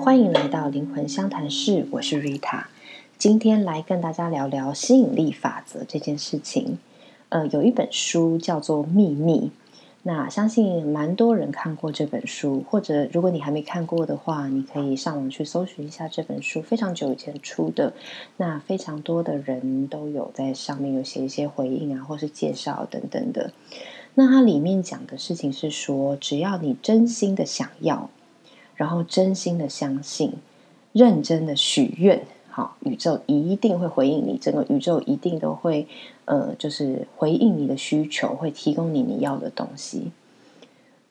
欢迎来到灵魂相谈室，我是 Rita。今天来跟大家聊聊吸引力法则这件事情。呃，有一本书叫做《秘密》，那相信蛮多人看过这本书，或者如果你还没看过的话，你可以上网去搜寻一下这本书，非常久以前出的。那非常多的人都有在上面有写一些回应啊，或是介绍等等的。那它里面讲的事情是说，只要你真心的想要。然后真心的相信，认真的许愿，好，宇宙一定会回应你。整个宇宙一定都会，呃，就是回应你的需求，会提供你你要的东西。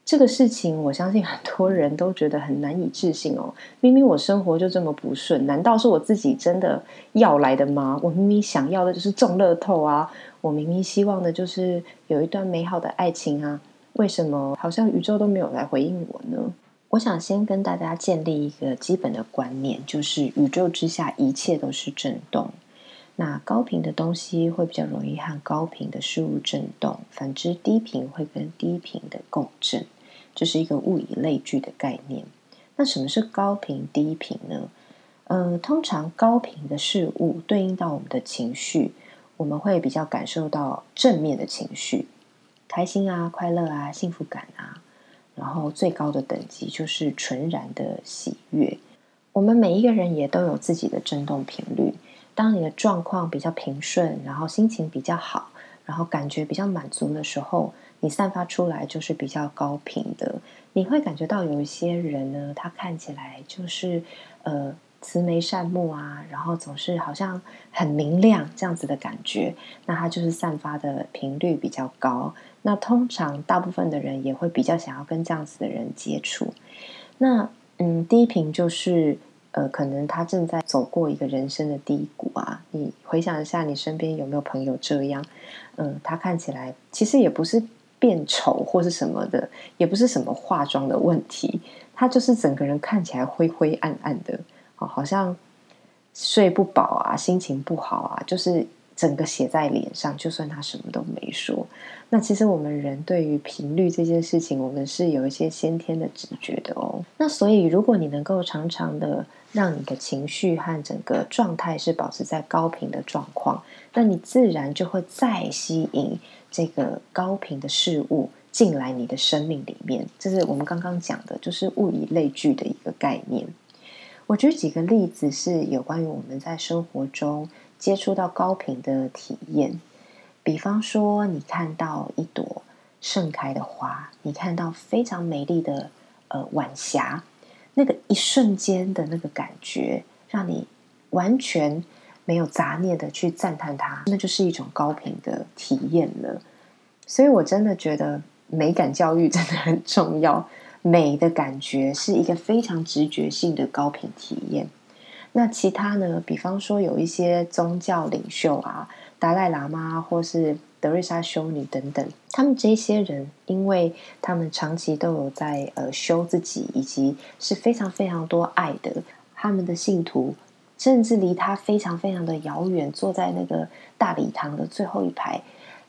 这个事情，我相信很多人都觉得很难以置信哦。明明我生活就这么不顺，难道是我自己真的要来的吗？我明明想要的就是中乐透啊，我明明希望的就是有一段美好的爱情啊，为什么好像宇宙都没有来回应我呢？我想先跟大家建立一个基本的观念，就是宇宙之下一切都是振动。那高频的东西会比较容易和高频的事物振动，反之低频会跟低频的共振，这是一个物以类聚的概念。那什么是高频低频呢？呃，通常高频的事物对应到我们的情绪，我们会比较感受到正面的情绪，开心啊、快乐啊、幸福感啊。然后最高的等级就是纯然的喜悦。我们每一个人也都有自己的振动频率。当你的状况比较平顺，然后心情比较好，然后感觉比较满足的时候，你散发出来就是比较高频的。你会感觉到有一些人呢，他看起来就是呃。慈眉善目啊，然后总是好像很明亮这样子的感觉，那它就是散发的频率比较高。那通常大部分的人也会比较想要跟这样子的人接触。那嗯，低频就是呃，可能他正在走过一个人生的低谷啊。你回想一下，你身边有没有朋友这样？嗯，他看起来其实也不是变丑或是什么的，也不是什么化妆的问题，他就是整个人看起来灰灰暗暗的。哦，好像睡不饱啊，心情不好啊，就是整个写在脸上。就算他什么都没说，那其实我们人对于频率这件事情，我们是有一些先天的直觉的哦。那所以，如果你能够常常的让你的情绪和整个状态是保持在高频的状况，那你自然就会再吸引这个高频的事物进来你的生命里面。这是我们刚刚讲的，就是物以类聚的一个概念。我举几个例子，是有关于我们在生活中接触到高频的体验。比方说，你看到一朵盛开的花，你看到非常美丽的呃晚霞，那个一瞬间的那个感觉，让你完全没有杂念的去赞叹它，那就是一种高频的体验了。所以我真的觉得美感教育真的很重要。美的感觉是一个非常直觉性的高频体验。那其他呢？比方说有一些宗教领袖啊，达赖喇嘛或是德瑞莎修女等等，他们这些人，因为他们长期都有在呃修自己，以及是非常非常多爱的，他们的信徒甚至离他非常非常的遥远，坐在那个大礼堂的最后一排，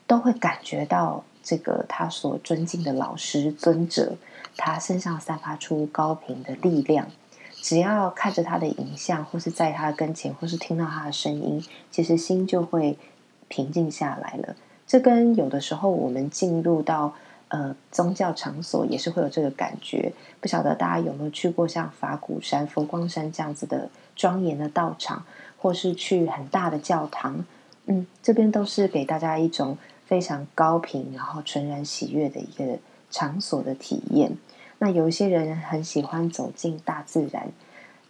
都会感觉到这个他所尊敬的老师尊者。他身上散发出高频的力量，只要看着他的影像，或是在他跟前，或是听到他的声音，其实心就会平静下来了。这跟有的时候我们进入到呃宗教场所也是会有这个感觉。不晓得大家有没有去过像法鼓山、佛光山这样子的庄严的道场，或是去很大的教堂？嗯，这边都是给大家一种非常高频，然后纯然喜悦的一个场所的体验。那有一些人很喜欢走进大自然，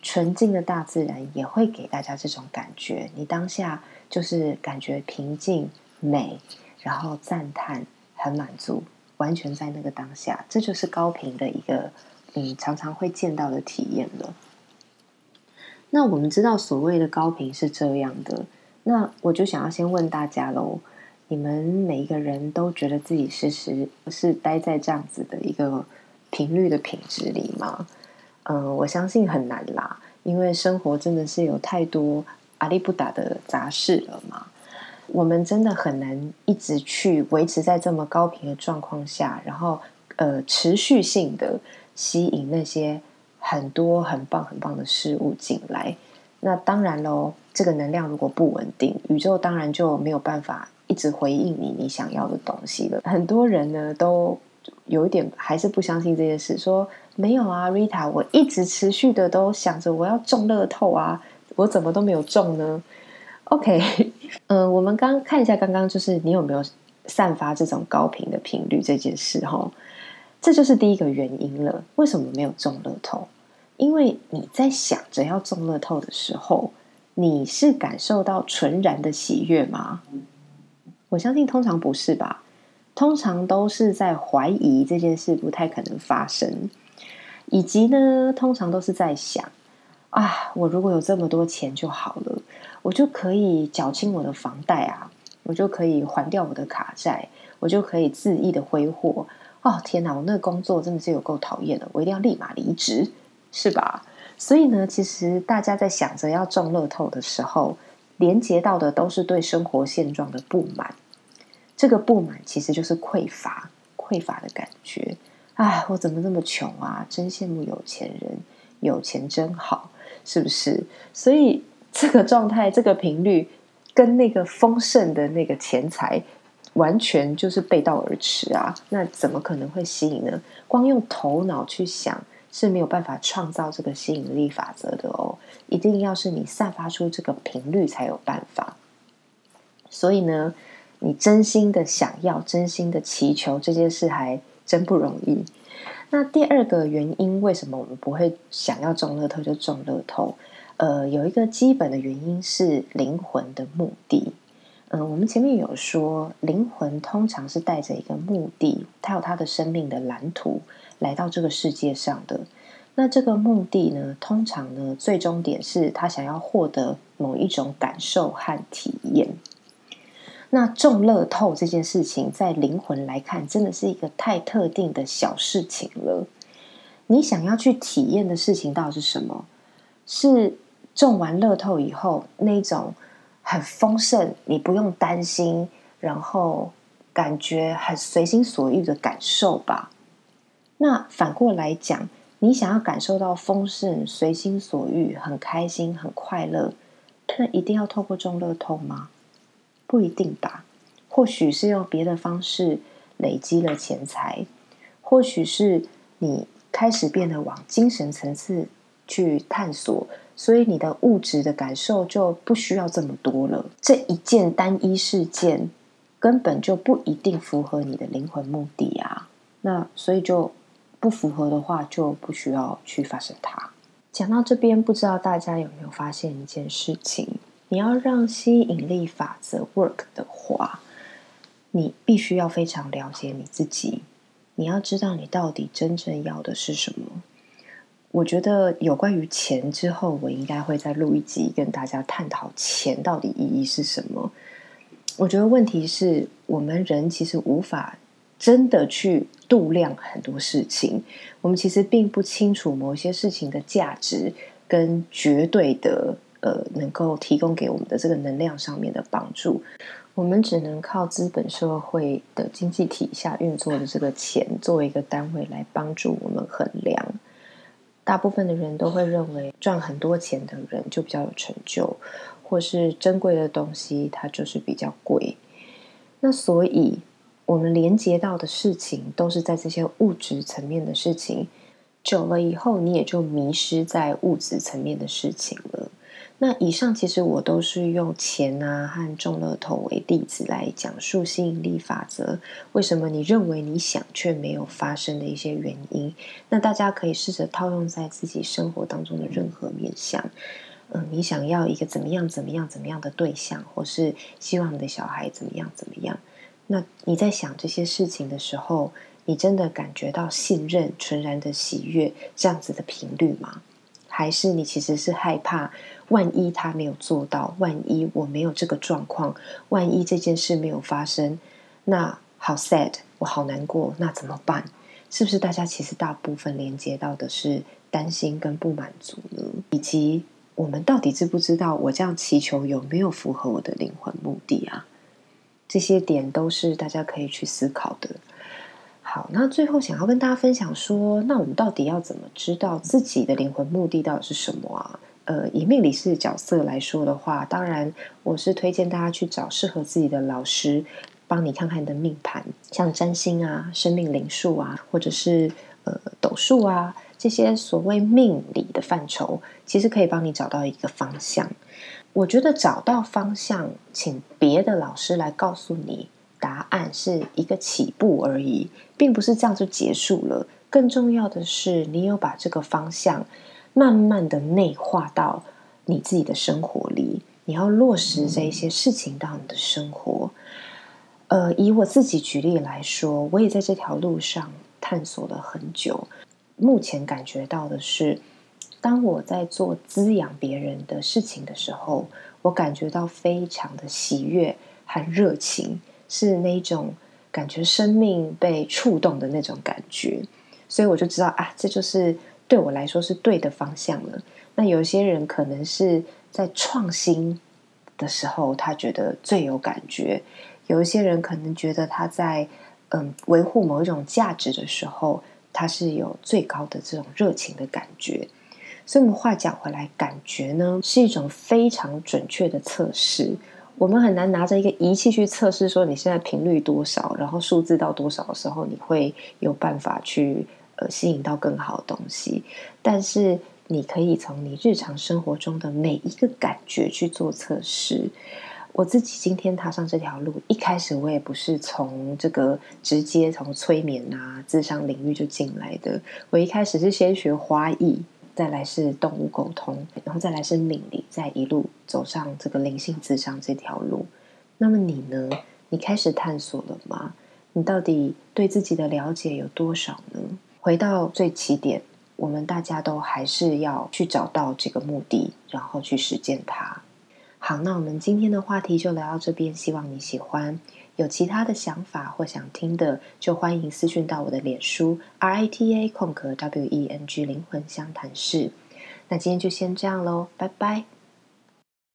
纯净的大自然也会给大家这种感觉。你当下就是感觉平静、美，然后赞叹、很满足，完全在那个当下，这就是高频的一个嗯常常会见到的体验了。那我们知道所谓的高频是这样的，那我就想要先问大家喽：你们每一个人都觉得自己时时是待在这样子的一个？频率的品质里吗？嗯，我相信很难啦，因为生活真的是有太多阿里不达的杂事了嘛。我们真的很难一直去维持在这么高频的状况下，然后呃持续性的吸引那些很多很棒很棒的事物进来。那当然喽，这个能量如果不稳定，宇宙当然就没有办法一直回应你你想要的东西了。很多人呢都有一点还是不相信这件事，说没有啊，Rita，我一直持续的都想着我要中乐透啊，我怎么都没有中呢？OK，嗯，我们刚看一下刚刚就是你有没有散发这种高频的频率这件事哈，这就是第一个原因了。为什么没有中乐透？因为你在想着要中乐透的时候，你是感受到纯然的喜悦吗？我相信通常不是吧，通常都是在怀疑这件事不太可能发生，以及呢，通常都是在想啊，我如果有这么多钱就好了，我就可以缴清我的房贷啊，我就可以还掉我的卡债，我就可以恣意的挥霍。哦，天哪，我那个工作真的是有够讨厌的，我一定要立马离职。是吧？所以呢，其实大家在想着要中乐透的时候，连接到的都是对生活现状的不满。这个不满其实就是匮乏、匮乏的感觉。哎，我怎么那么穷啊？真羡慕有钱人，有钱真好，是不是？所以这个状态、这个频率，跟那个丰盛的那个钱财，完全就是背道而驰啊！那怎么可能会吸引呢？光用头脑去想。是没有办法创造这个吸引力法则的哦，一定要是你散发出这个频率才有办法。所以呢，你真心的想要、真心的祈求这件事还真不容易。那第二个原因，为什么我们不会想要中乐透就中乐透？呃，有一个基本的原因是灵魂的目的。嗯，我们前面有说，灵魂通常是带着一个目的，它有它的生命的蓝图。来到这个世界上的那这个目的呢？通常呢，最终点是他想要获得某一种感受和体验。那中乐透这件事情，在灵魂来看，真的是一个太特定的小事情了。你想要去体验的事情，到底是什么？是中完乐透以后那种很丰盛，你不用担心，然后感觉很随心所欲的感受吧？那反过来讲，你想要感受到丰盛、随心所欲、很开心、很快乐，那一定要透过中乐透吗？不一定吧。或许是用别的方式累积了钱财，或许是你开始变得往精神层次去探索，所以你的物质的感受就不需要这么多了。这一件单一事件根本就不一定符合你的灵魂目的啊。那所以就。不符合的话，就不需要去发生它。讲到这边，不知道大家有没有发现一件事情？你要让吸引力法则 work 的话，你必须要非常了解你自己。你要知道你到底真正要的是什么。我觉得有关于钱之后，我应该会再录一集跟大家探讨钱到底意义是什么。我觉得问题是我们人其实无法。真的去度量很多事情，我们其实并不清楚某些事情的价值跟绝对的呃，能够提供给我们的这个能量上面的帮助。我们只能靠资本社会的经济体下运作的这个钱作为一个单位来帮助我们衡量。大部分的人都会认为赚很多钱的人就比较有成就，或是珍贵的东西它就是比较贵。那所以。我们连接到的事情都是在这些物质层面的事情，久了以后，你也就迷失在物质层面的事情了。那以上其实我都是用钱啊和中乐透为例子来讲述吸引力法则。为什么你认为你想却没有发生的一些原因？那大家可以试着套用在自己生活当中的任何面向。嗯，你想要一个怎么样、怎么样、怎么样的对象，或是希望你的小孩怎么样、怎么样？那你在想这些事情的时候，你真的感觉到信任、纯然的喜悦这样子的频率吗？还是你其实是害怕，万一他没有做到，万一我没有这个状况，万一这件事没有发生，那好 sad，我好难过，那怎么办？是不是大家其实大部分连接到的是担心跟不满足呢？以及我们到底知不知道我这样祈求有没有符合我的灵魂目的啊？这些点都是大家可以去思考的。好，那最后想要跟大家分享说，那我们到底要怎么知道自己的灵魂目的到底是什么啊？呃，以命理师的角色来说的话，当然我是推荐大家去找适合自己的老师，帮你看看你的命盘，像占星啊、生命灵数啊，或者是呃斗数啊这些所谓命理的范畴，其实可以帮你找到一个方向。我觉得找到方向，请别的老师来告诉你答案，是一个起步而已，并不是这样就结束了。更重要的是，你有把这个方向。慢慢的内化到你自己的生活里，你要落实这一些事情到你的生活。呃，以我自己举例来说，我也在这条路上探索了很久。目前感觉到的是，当我在做滋养别人的事情的时候，我感觉到非常的喜悦和热情，是那种感觉生命被触动的那种感觉。所以我就知道啊，这就是。对我来说是对的方向了。那有些人可能是在创新的时候，他觉得最有感觉；有一些人可能觉得他在嗯维护某一种价值的时候，他是有最高的这种热情的感觉。所以，我们话讲回来，感觉呢是一种非常准确的测试。我们很难拿着一个仪器去测试，说你现在频率多少，然后数字到多少的时候，你会有办法去。呃，吸引到更好的东西，但是你可以从你日常生活中的每一个感觉去做测试。我自己今天踏上这条路，一开始我也不是从这个直接从催眠啊、智商领域就进来的。我一开始是先学花艺，再来是动物沟通，然后再来是命理，再一路走上这个灵性智商这条路。那么你呢？你开始探索了吗？你到底对自己的了解有多少呢？回到最起点，我们大家都还是要去找到这个目的，然后去实践它。好，那我们今天的话题就聊到这边，希望你喜欢。有其他的想法或想听的，就欢迎私讯到我的脸书 R I T A 空格 W E N G 灵魂相谈室。那今天就先这样喽，拜拜。